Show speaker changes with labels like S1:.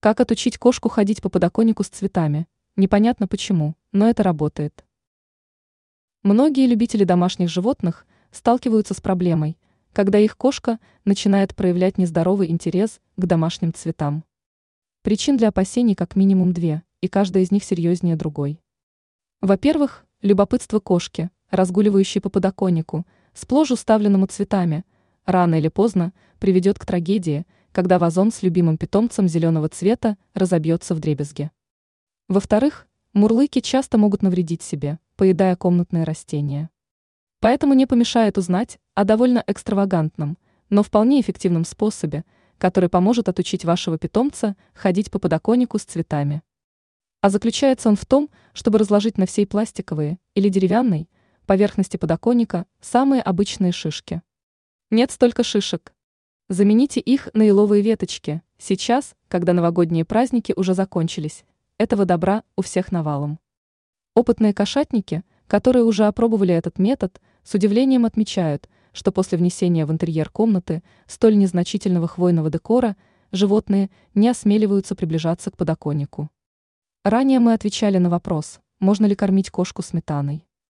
S1: Как отучить кошку ходить по подоконнику с цветами? Непонятно почему, но это работает. Многие любители домашних животных сталкиваются с проблемой, когда их кошка начинает проявлять нездоровый интерес к домашним цветам. Причин для опасений как минимум две, и каждая из них серьезнее другой. Во-первых, любопытство кошки, разгуливающей по подоконнику, сплошь уставленному цветами, рано или поздно приведет к трагедии – когда вазон с любимым питомцем зеленого цвета разобьется в дребезги. Во-вторых, мурлыки часто могут навредить себе, поедая комнатные растения. Поэтому не помешает узнать о довольно экстравагантном, но вполне эффективном способе, который поможет отучить вашего питомца ходить по подоконнику с цветами. А заключается он в том, чтобы разложить на всей пластиковые или деревянной поверхности подоконника самые обычные шишки. Нет столько шишек, Замените их на еловые веточки. Сейчас, когда новогодние праздники уже закончились, этого добра у всех навалом. Опытные кошатники, которые уже опробовали этот метод, с удивлением отмечают, что после внесения в интерьер комнаты столь незначительного хвойного декора животные не осмеливаются приближаться к подоконнику. Ранее мы отвечали на вопрос, можно ли кормить кошку сметаной.